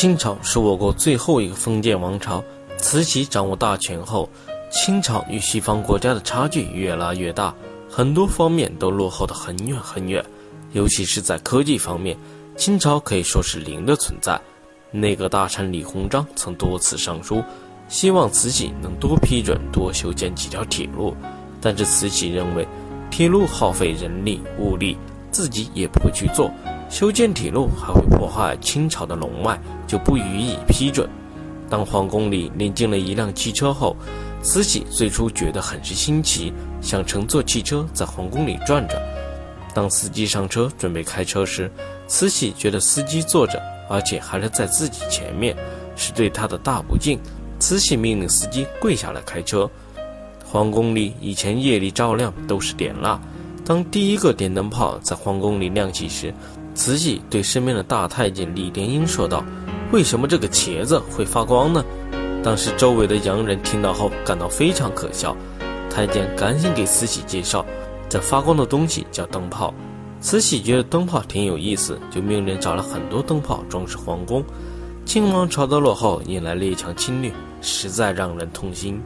清朝是我国最后一个封建王朝，慈禧掌握大权后，清朝与西方国家的差距越拉越大，很多方面都落后的很远很远，尤其是在科技方面，清朝可以说是零的存在。内阁大臣李鸿章曾多次上书，希望慈禧能多批准多修建几条铁路，但是慈禧认为铁路耗费人力物力，自己也不会去做。修建铁路还会破坏清朝的龙脉，就不予以批准。当皇宫里领进了一辆汽车后，慈禧最初觉得很是新奇，想乘坐汽车在皇宫里转转。当司机上车准备开车时，慈禧觉得司机坐着，而且还是在自己前面，是对他的大不敬。慈禧命令司机跪下来开车。皇宫里以前夜里照亮都是点蜡，当第一个电灯泡在皇宫里亮起时，慈禧对身边的大太监李莲英说道：“为什么这个茄子会发光呢？”当时周围的洋人听到后感到非常可笑。太监赶紧给慈禧介绍，这发光的东西叫灯泡。慈禧觉得灯泡挺有意思，就命人找了很多灯泡装饰皇宫。清王朝的落后引来列强侵略，实在让人痛心。